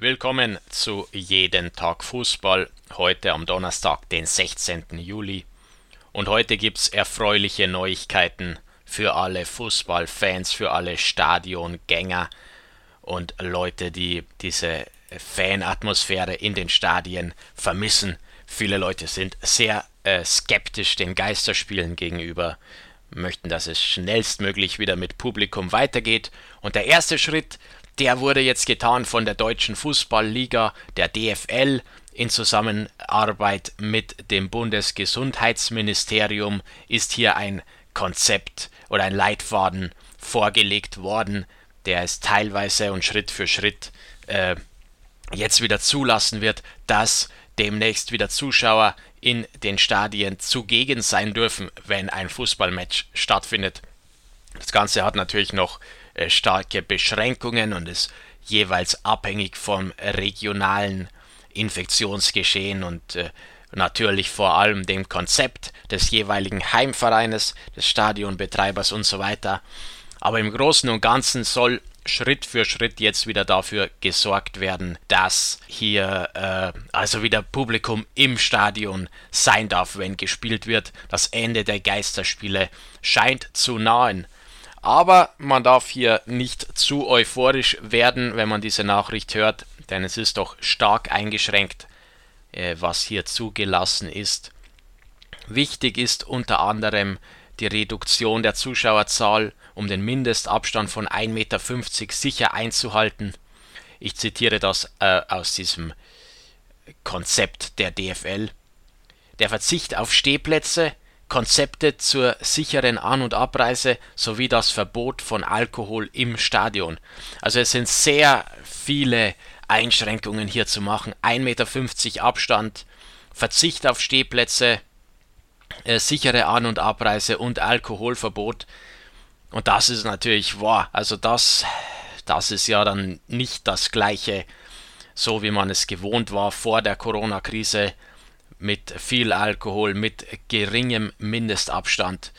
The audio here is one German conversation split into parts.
Willkommen zu Jeden Tag Fußball, heute am Donnerstag, den 16. Juli. Und heute gibt es erfreuliche Neuigkeiten für alle Fußballfans, für alle Stadiongänger und Leute, die diese Fanatmosphäre in den Stadien vermissen. Viele Leute sind sehr äh, skeptisch den Geisterspielen gegenüber, möchten, dass es schnellstmöglich wieder mit Publikum weitergeht. Und der erste Schritt der wurde jetzt getan von der Deutschen Fußballliga, der DFL, in Zusammenarbeit mit dem Bundesgesundheitsministerium ist hier ein Konzept oder ein Leitfaden vorgelegt worden, der es teilweise und Schritt für Schritt äh, jetzt wieder zulassen wird, dass demnächst wieder Zuschauer in den Stadien zugegen sein dürfen, wenn ein Fußballmatch stattfindet. Das Ganze hat natürlich noch äh, starke Beschränkungen und ist jeweils abhängig vom regionalen Infektionsgeschehen und äh, natürlich vor allem dem Konzept des jeweiligen Heimvereines, des Stadionbetreibers und so weiter. Aber im Großen und Ganzen soll Schritt für Schritt jetzt wieder dafür gesorgt werden, dass hier äh, also wieder Publikum im Stadion sein darf, wenn gespielt wird. Das Ende der Geisterspiele scheint zu nahen. Aber man darf hier nicht zu euphorisch werden, wenn man diese Nachricht hört, denn es ist doch stark eingeschränkt, äh, was hier zugelassen ist. Wichtig ist unter anderem die Reduktion der Zuschauerzahl, um den Mindestabstand von 1,50 Meter sicher einzuhalten. Ich zitiere das äh, aus diesem Konzept der DFL. Der Verzicht auf Stehplätze Konzepte zur sicheren An- und Abreise sowie das Verbot von Alkohol im Stadion. Also es sind sehr viele Einschränkungen hier zu machen. 1,50 Meter Abstand, Verzicht auf Stehplätze, äh, sichere An- und Abreise und Alkoholverbot. Und das ist natürlich, wow, also das, das ist ja dann nicht das gleiche, so wie man es gewohnt war vor der Corona-Krise mit viel Alkohol, mit geringem Mindestabstand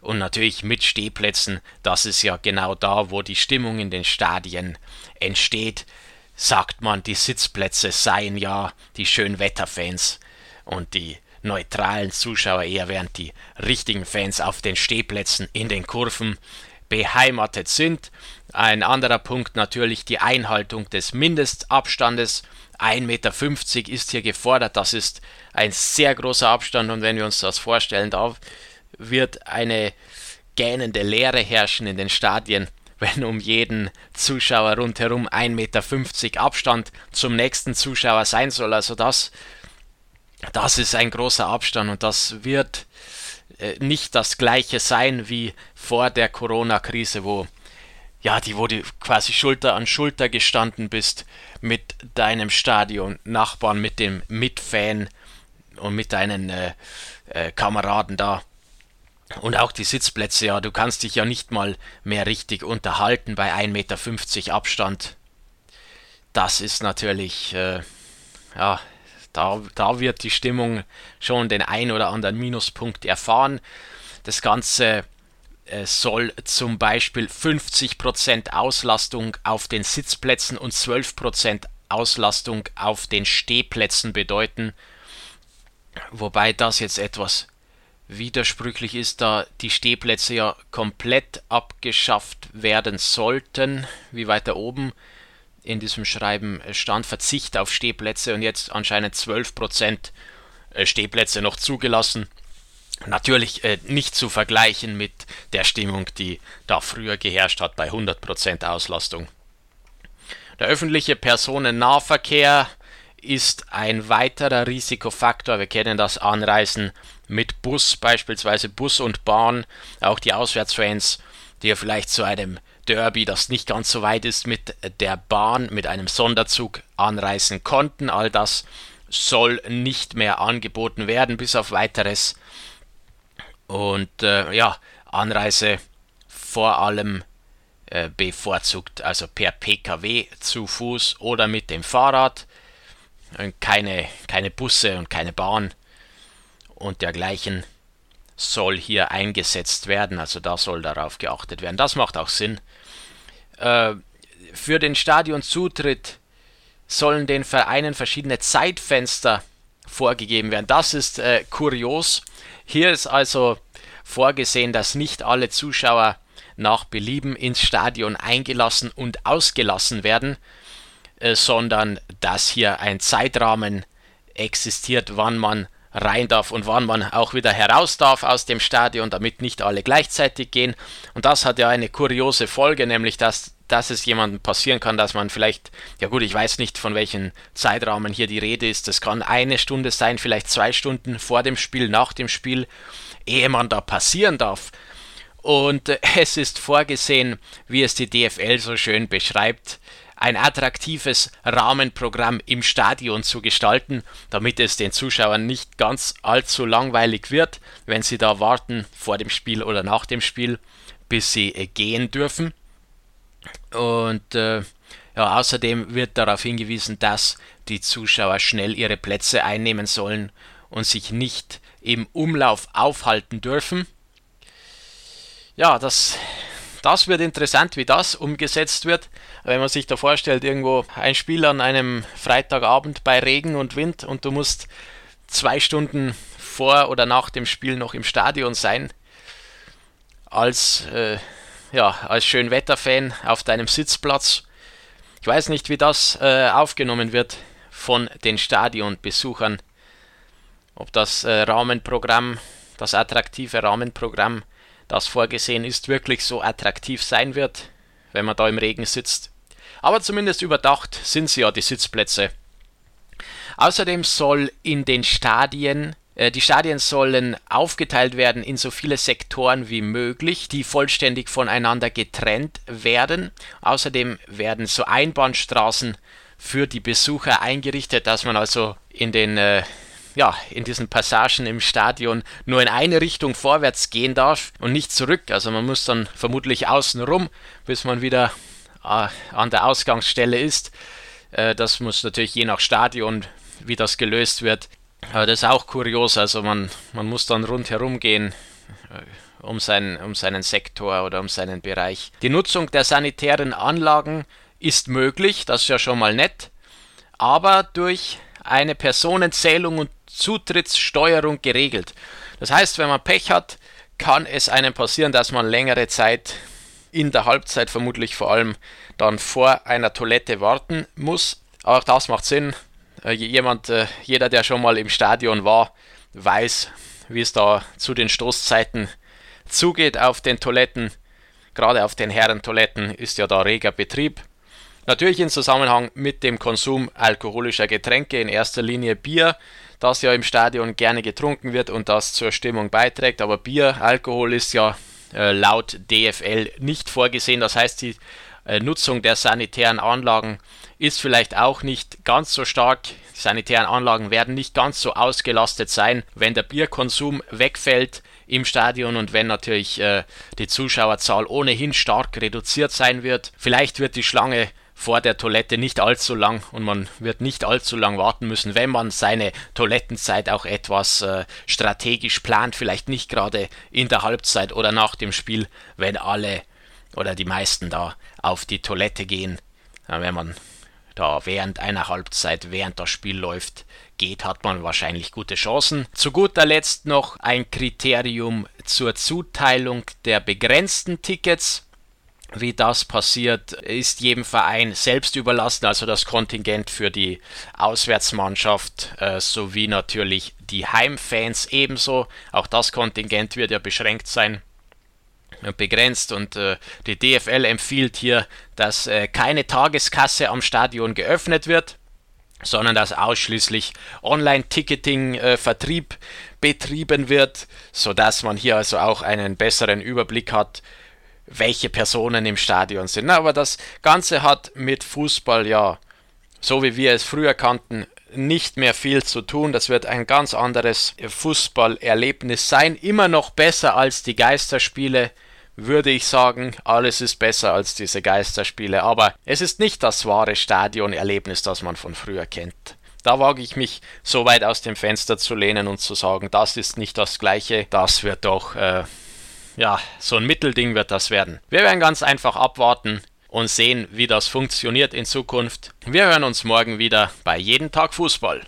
und natürlich mit Stehplätzen. Das ist ja genau da, wo die Stimmung in den Stadien entsteht. Sagt man, die Sitzplätze seien ja die Schönwetterfans und die neutralen Zuschauer eher während die richtigen Fans auf den Stehplätzen in den Kurven beheimatet sind. Ein anderer Punkt natürlich die Einhaltung des Mindestabstandes 1,50 Meter ist hier gefordert. Das ist ein sehr großer Abstand und wenn wir uns das vorstellen, da wird eine gähnende Leere herrschen in den Stadien, wenn um jeden Zuschauer rundherum 1,50 Meter Abstand zum nächsten Zuschauer sein soll. Also das, das ist ein großer Abstand und das wird äh, nicht das gleiche sein wie vor der Corona-Krise, wo ja, die, wo du quasi Schulter an Schulter gestanden bist mit deinem Stadion, Nachbarn, mit dem Mitfan und mit deinen äh, äh, Kameraden da. Und auch die Sitzplätze, ja, du kannst dich ja nicht mal mehr richtig unterhalten bei 1,50 Meter Abstand. Das ist natürlich, äh, ja, da, da wird die Stimmung schon den ein oder anderen Minuspunkt erfahren. Das Ganze soll zum Beispiel 50% Auslastung auf den Sitzplätzen und 12% Auslastung auf den Stehplätzen bedeuten. Wobei das jetzt etwas widersprüchlich ist, da die Stehplätze ja komplett abgeschafft werden sollten, wie weiter oben in diesem Schreiben stand, Verzicht auf Stehplätze und jetzt anscheinend 12% äh, Stehplätze noch zugelassen. Natürlich äh, nicht zu vergleichen mit der Stimmung, die da früher geherrscht hat bei 100% Auslastung. Der öffentliche Personennahverkehr ist ein weiterer Risikofaktor. Wir kennen das Anreisen mit Bus, beispielsweise Bus und Bahn. Auch die Auswärtsfans, die ja vielleicht zu einem Derby, das nicht ganz so weit ist, mit der Bahn, mit einem Sonderzug anreisen konnten. All das soll nicht mehr angeboten werden, bis auf weiteres. Und äh, ja, Anreise vor allem äh, bevorzugt, also per Pkw zu Fuß oder mit dem Fahrrad. Keine, keine Busse und keine Bahn und dergleichen soll hier eingesetzt werden. Also da soll darauf geachtet werden. Das macht auch Sinn. Äh, für den Stadionzutritt sollen den Vereinen verschiedene Zeitfenster vorgegeben werden. Das ist äh, kurios. Hier ist also vorgesehen, dass nicht alle Zuschauer nach Belieben ins Stadion eingelassen und ausgelassen werden, äh, sondern dass hier ein Zeitrahmen existiert, wann man rein darf und wann man auch wieder heraus darf aus dem Stadion, damit nicht alle gleichzeitig gehen. Und das hat ja eine kuriose Folge, nämlich dass, dass es jemandem passieren kann, dass man vielleicht, ja gut, ich weiß nicht, von welchen Zeitrahmen hier die Rede ist. Das kann eine Stunde sein, vielleicht zwei Stunden vor dem Spiel, nach dem Spiel, ehe man da passieren darf. Und äh, es ist vorgesehen, wie es die DFL so schön beschreibt, ein attraktives Rahmenprogramm im Stadion zu gestalten, damit es den Zuschauern nicht ganz allzu langweilig wird, wenn sie da warten vor dem Spiel oder nach dem Spiel, bis sie äh, gehen dürfen. Und äh, ja, außerdem wird darauf hingewiesen, dass die Zuschauer schnell ihre Plätze einnehmen sollen und sich nicht im Umlauf aufhalten dürfen. Ja, das das wird interessant, wie das umgesetzt wird. Wenn man sich da vorstellt, irgendwo ein Spiel an einem Freitagabend bei Regen und Wind und du musst zwei Stunden vor oder nach dem Spiel noch im Stadion sein, als, äh, ja, als Schönwetterfan auf deinem Sitzplatz. Ich weiß nicht, wie das äh, aufgenommen wird von den Stadionbesuchern. Ob das äh, Rahmenprogramm, das attraktive Rahmenprogramm das vorgesehen ist, wirklich so attraktiv sein wird, wenn man da im Regen sitzt. Aber zumindest überdacht sind sie ja die Sitzplätze. Außerdem soll in den Stadien die Stadien sollen aufgeteilt werden in so viele Sektoren wie möglich, die vollständig voneinander getrennt werden. Außerdem werden so Einbahnstraßen für die Besucher eingerichtet, dass man also in den äh, ja, in diesen Passagen im Stadion nur in eine Richtung vorwärts gehen darf und nicht zurück. Also man muss dann vermutlich außen rum, bis man wieder äh, an der Ausgangsstelle ist. Äh, das muss natürlich je nach Stadion, wie das gelöst wird. Aber das ist auch kurios. Also man, man muss dann rundherum gehen äh, um, sein, um seinen Sektor oder um seinen Bereich. Die Nutzung der sanitären Anlagen ist möglich, das ist ja schon mal nett, aber durch eine Personenzählung und Zutrittssteuerung geregelt. Das heißt, wenn man Pech hat, kann es einem passieren, dass man längere Zeit in der Halbzeit vermutlich vor allem dann vor einer Toilette warten muss. Auch das macht Sinn. Äh, jemand, äh, jeder, der schon mal im Stadion war, weiß, wie es da zu den Stoßzeiten zugeht auf den Toiletten. Gerade auf den Herrentoiletten ist ja da reger Betrieb. Natürlich in Zusammenhang mit dem Konsum alkoholischer Getränke, in erster Linie Bier, das ja im Stadion gerne getrunken wird und das zur Stimmung beiträgt. Aber Bier, Alkohol ist ja äh, laut DFL nicht vorgesehen. Das heißt, die Nutzung der sanitären Anlagen ist vielleicht auch nicht ganz so stark. Die sanitären Anlagen werden nicht ganz so ausgelastet sein, wenn der Bierkonsum wegfällt im Stadion und wenn natürlich äh, die Zuschauerzahl ohnehin stark reduziert sein wird. Vielleicht wird die Schlange vor der Toilette nicht allzu lang und man wird nicht allzu lang warten müssen, wenn man seine Toilettenzeit auch etwas äh, strategisch plant, vielleicht nicht gerade in der Halbzeit oder nach dem Spiel, wenn alle oder die meisten da auf die Toilette gehen. Wenn man da während einer Halbzeit, während das Spiel läuft, geht, hat man wahrscheinlich gute Chancen. Zu guter Letzt noch ein Kriterium zur Zuteilung der begrenzten Tickets. Wie das passiert, ist jedem Verein selbst überlassen, also das Kontingent für die Auswärtsmannschaft äh, sowie natürlich die Heimfans ebenso. Auch das Kontingent wird ja beschränkt sein begrenzt und äh, die DFL empfiehlt hier, dass äh, keine Tageskasse am Stadion geöffnet wird, sondern dass ausschließlich Online-Ticketing-Vertrieb äh, betrieben wird, sodass man hier also auch einen besseren Überblick hat welche Personen im Stadion sind. Aber das Ganze hat mit Fußball ja, so wie wir es früher kannten, nicht mehr viel zu tun. Das wird ein ganz anderes Fußballerlebnis sein. Immer noch besser als die Geisterspiele, würde ich sagen. Alles ist besser als diese Geisterspiele. Aber es ist nicht das wahre Stadionerlebnis, das man von früher kennt. Da wage ich mich so weit aus dem Fenster zu lehnen und zu sagen, das ist nicht das gleiche. Das wird doch äh, ja, so ein Mittelding wird das werden. Wir werden ganz einfach abwarten, und sehen, wie das funktioniert in Zukunft. Wir hören uns morgen wieder bei Jeden Tag Fußball.